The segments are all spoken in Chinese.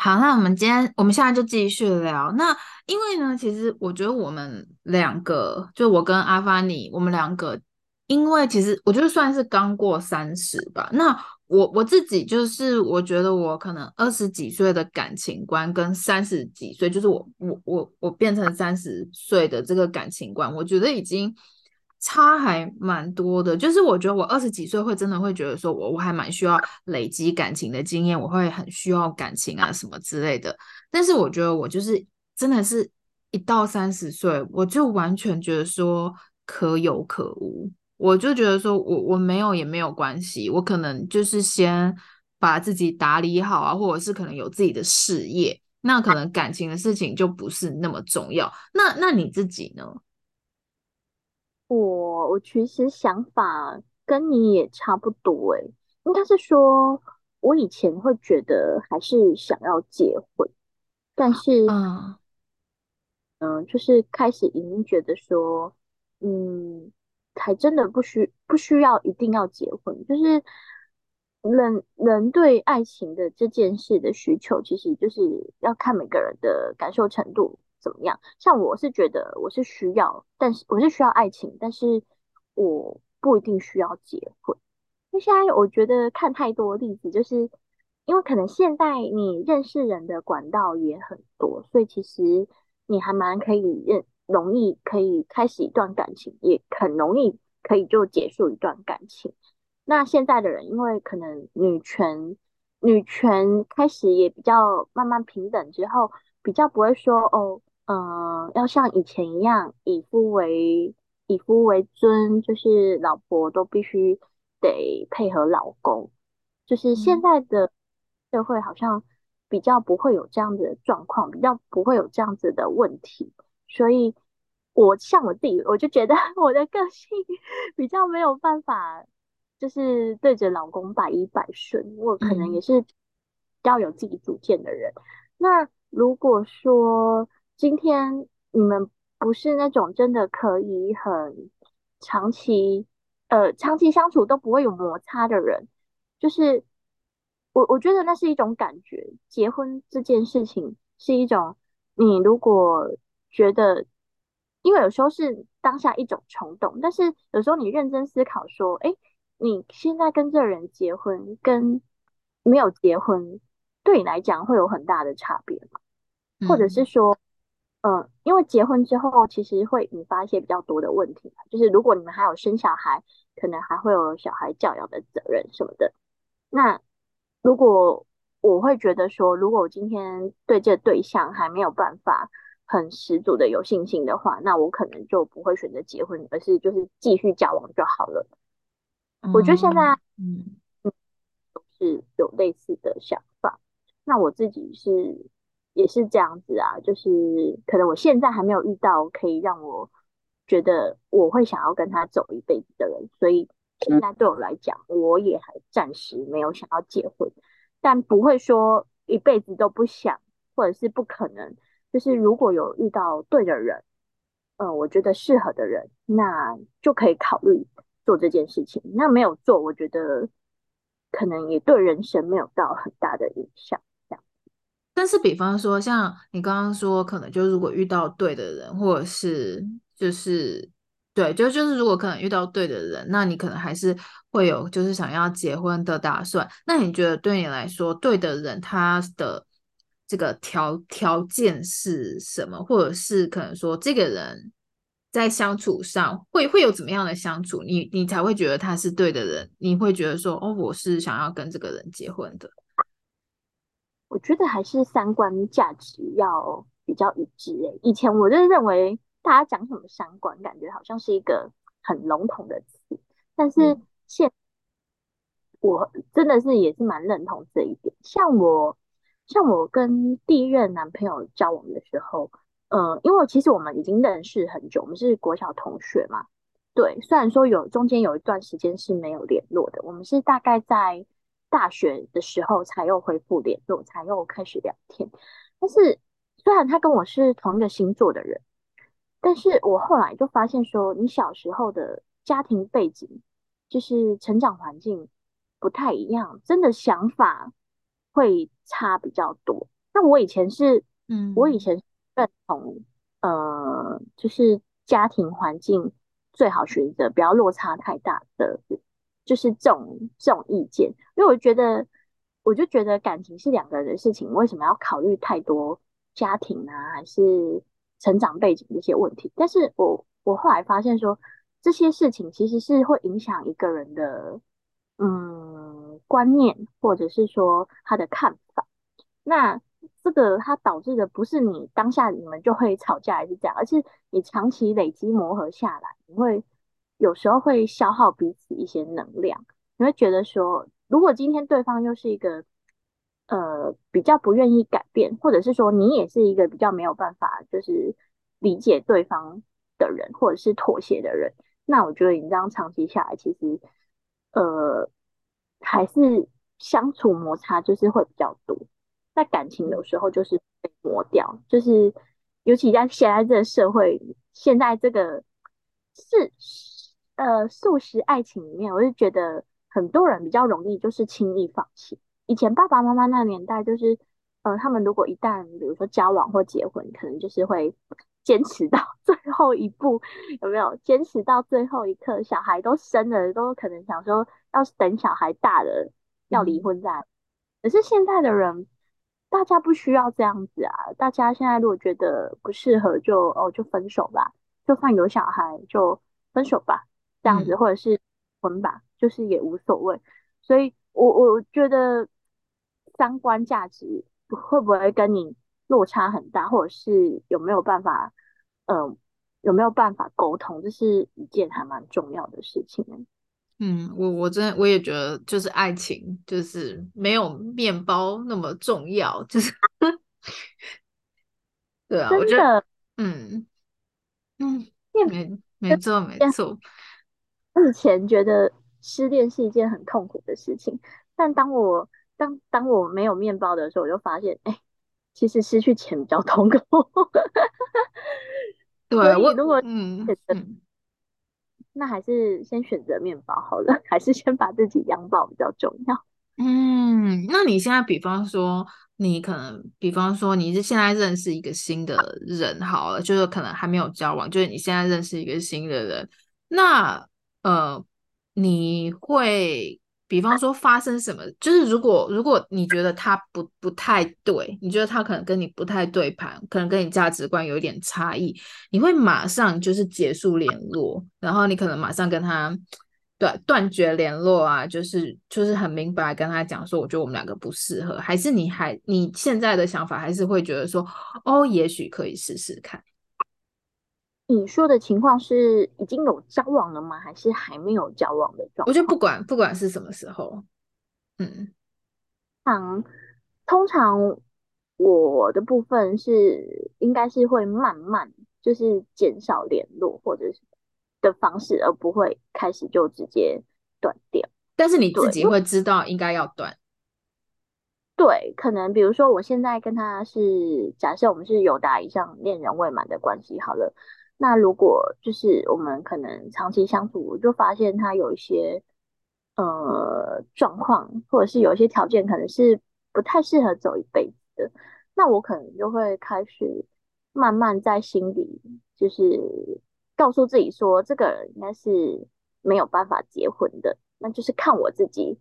好，那我们今天我们现在就继续聊。那因为呢，其实我觉得我们两个，就我跟阿发尼，我们两个，因为其实我觉得算是刚过三十吧。那我我自己就是，我觉得我可能二十几岁的感情观跟三十几岁，就是我我我我变成三十岁的这个感情观，我觉得已经。差还蛮多的，就是我觉得我二十几岁会真的会觉得说我，我还蛮需要累积感情的经验，我会很需要感情啊什么之类的。但是我觉得我就是真的是一到三十岁，我就完全觉得说可有可无，我就觉得说我我没有也没有关系，我可能就是先把自己打理好啊，或者是可能有自己的事业，那可能感情的事情就不是那么重要。那那你自己呢？我我其实想法跟你也差不多诶，应该是说，我以前会觉得还是想要结婚，但是，嗯，嗯、呃，就是开始已经觉得说，嗯，还真的不需不需要一定要结婚，就是人人对爱情的这件事的需求，其实就是要看每个人的感受程度。怎么样？像我是觉得我是需要，但是我是需要爱情，但是我不一定需要结婚。因为现在我觉得看太多例子，就是因为可能现在你认识人的管道也很多，所以其实你还蛮可以认容易可以开始一段感情，也很容易可以就结束一段感情。那现在的人因为可能女权女权开始也比较慢慢平等之后，比较不会说哦。嗯、呃，要像以前一样以夫为以夫为尊，就是老婆都必须得配合老公。就是现在的社会好像比较不会有这样子的状况，比较不会有这样子的问题。所以，我像我自己，我就觉得 我的个性 比较没有办法，就是对着老公百依百顺。我可能也是比较有自己主见的人。那如果说，今天你们不是那种真的可以很长期，呃，长期相处都不会有摩擦的人，就是我我觉得那是一种感觉。结婚这件事情是一种，你如果觉得，因为有时候是当下一种冲动，但是有时候你认真思考说，哎，你现在跟这人结婚跟没有结婚，对你来讲会有很大的差别吗？或者是说？嗯，因为结婚之后，其实会引发一些比较多的问题，就是如果你们还有生小孩，可能还会有小孩教养的责任什么的。那如果我会觉得说，如果我今天对这个对象还没有办法很十足的有信心的话，那我可能就不会选择结婚，而是就是继续交往就好了。嗯，我觉得现在嗯嗯都是有类似的想法。那我自己是。也是这样子啊，就是可能我现在还没有遇到可以让我觉得我会想要跟他走一辈子的人，所以现在对我来讲，我也还暂时没有想要结婚，但不会说一辈子都不想，或者是不可能。就是如果有遇到对的人，嗯，我觉得适合的人，那就可以考虑做这件事情。那没有做，我觉得可能也对人生没有到很大的影响。但是，比方说，像你刚刚说，可能就如果遇到对的人，或者是就是对，就就是如果可能遇到对的人，那你可能还是会有就是想要结婚的打算。那你觉得对你来说，对的人他的这个条条件是什么？或者是可能说这个人在相处上会会有怎么样的相处，你你才会觉得他是对的人？你会觉得说，哦，我是想要跟这个人结婚的。我觉得还是三观价值要比较一致诶。以前我就认为大家讲什么三观，感觉好像是一个很笼统的词，但是现我真的是也是蛮认同这一点。像我像我跟第一任男朋友交往的时候，嗯，因为其实我们已经认识很久，我们是国小同学嘛。对，虽然说有中间有一段时间是没有联络的，我们是大概在。大学的时候才又恢复联络，才又开始聊天。但是虽然他跟我是同一个星座的人，但是我后来就发现说，你小时候的家庭背景，就是成长环境不太一样，真的想法会差比较多。那我以前是，嗯，我以前认同，呃，就是家庭环境最好选择不要落差太大的，就是这种这种意见，因为我觉得，我就觉得感情是两个人的事情，为什么要考虑太多家庭啊，还是成长背景这些问题？但是我我后来发现说，这些事情其实是会影响一个人的，嗯，观念，或者是说他的看法。那这个它导致的不是你当下你们就会吵架还是这样，而是你长期累积磨合下来，你会有时候会消耗彼此一些能量。你会觉得说，如果今天对方又是一个呃比较不愿意改变，或者是说你也是一个比较没有办法就是理解对方的人，或者是妥协的人，那我觉得你这样长期下来，其实呃还是相处摩擦就是会比较多。在感情有时候就是被磨掉，就是尤其在现在这个社会，现在这个是呃素食爱情里面，我就觉得很多人比较容易就是轻易放弃。以前爸爸妈妈那年代，就是呃他们如果一旦比如说交往或结婚，可能就是会坚持到 最后一步，有没有？坚持到最后一刻，小孩都生了，都可能想说要等小孩大了要离婚再。可是现在的人。大家不需要这样子啊！大家现在如果觉得不适合就，就哦就分手吧，就算有小孩就分手吧，这样子，或者是婚吧，就是也无所谓。所以我我觉得三观价值会不会跟你落差很大，或者是有没有办法，嗯、呃，有没有办法沟通，这是一件还蛮重要的事情。嗯，我我真的我也觉得，就是爱情就是没有面包那么重要，就是 对啊，我觉得，嗯嗯，没没错没错。我以前觉得失恋是一件很痛苦的事情，但当我当当我没有面包的时候，我就发现，哎，其实失去钱比较痛苦。对，我如果嗯嗯。嗯那还是先选择面包好了，还是先把自己养饱比较重要。嗯，那你现在，比方说，你可能，比方说，你是现在认识一个新的人好了，就是可能还没有交往，就是你现在认识一个新的人，那呃，你会。比方说发生什么，就是如果如果你觉得他不不太对，你觉得他可能跟你不太对盘，可能跟你价值观有一点差异，你会马上就是结束联络，然后你可能马上跟他断断绝联络啊，就是就是很明白跟他讲说，我觉得我们两个不适合，还是你还你现在的想法还是会觉得说，哦，也许可以试试看。你说的情况是已经有交往了吗？还是还没有交往的状况？我觉得不管不管是什么时候，嗯，常通常我的部分是应该是会慢慢就是减少联络或者是的方式，而不会开始就直接断掉。但是你自己会知道应该要断。对，可能比如说我现在跟他是假设我们是有达以上恋人未满的关系，好了。那如果就是我们可能长期相处，我就发现他有一些呃状况，或者是有一些条件，可能是不太适合走一辈子的。那我可能就会开始慢慢在心里，就是告诉自己说，这个人应该是没有办法结婚的。那就是看我自己，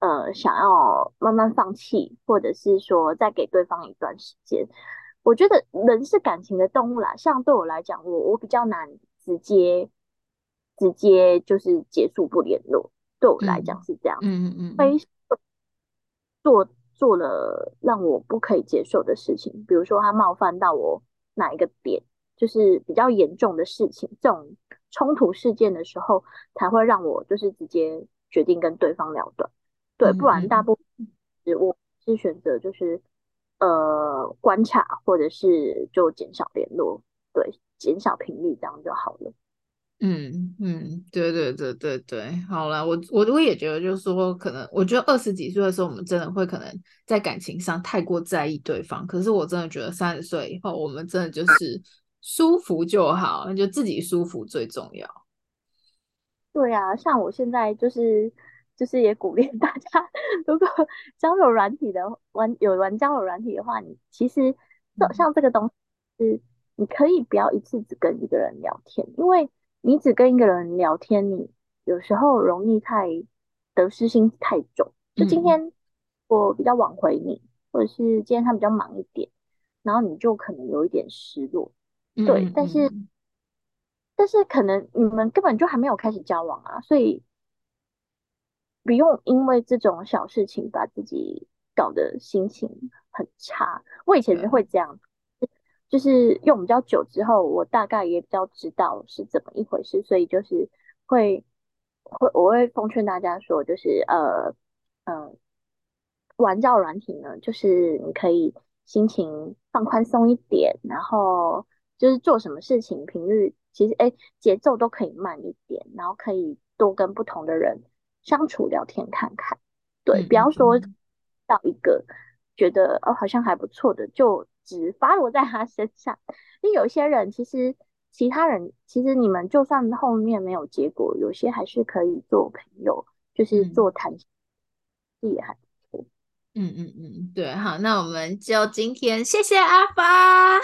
呃，想要慢慢放弃，或者是说再给对方一段时间。我觉得人是感情的动物啦，像对我来讲，我我比较难直接直接就是结束不联络，对我来讲是这样，嗯嗯嗯，非做做了让我不可以接受的事情，比如说他冒犯到我哪一个点，就是比较严重的事情，这种冲突事件的时候，才会让我就是直接决定跟对方了断，对，不然大部分是我是选择就是。呃，观察或者是就减少联络，对，减少频率，这样就好了。嗯嗯，对对对对对，好了，我我我也觉得，就是说，可能我觉得二十几岁的时候，我们真的会可能在感情上太过在意对方。可是我真的觉得三十岁以后，我们真的就是舒服就好，就自己舒服最重要。对啊，像我现在就是就是也鼓励大家，如果交友软体的玩有玩交友软体的话，你其实像这个东西是你可以不要一次只跟一个人聊天，因为你只跟一个人聊天，你有时候容易太得失心太重。就今天我比较晚回你，或者是今天他比较忙一点，然后你就可能有一点失落。对，但是但是可能你们根本就还没有开始交往啊，所以。不用因为这种小事情把自己搞得心情很差。我以前是会这样，就是用比较久之后，我大概也比较知道是怎么一回事，所以就是会会我会奉劝大家说，就是呃嗯、呃，玩照软体呢，就是你可以心情放宽松一点，然后就是做什么事情频率其实哎节奏都可以慢一点，然后可以多跟不同的人。相处聊天看看，对，不要说到一个觉得哦好像还不错的，就只发落在他身上。因为有些人其实其他人其实你们就算后面没有结果，有些还是可以做朋友，就是做谈心也还不错。嗯嗯嗯，对，好，那我们就今天谢谢阿发。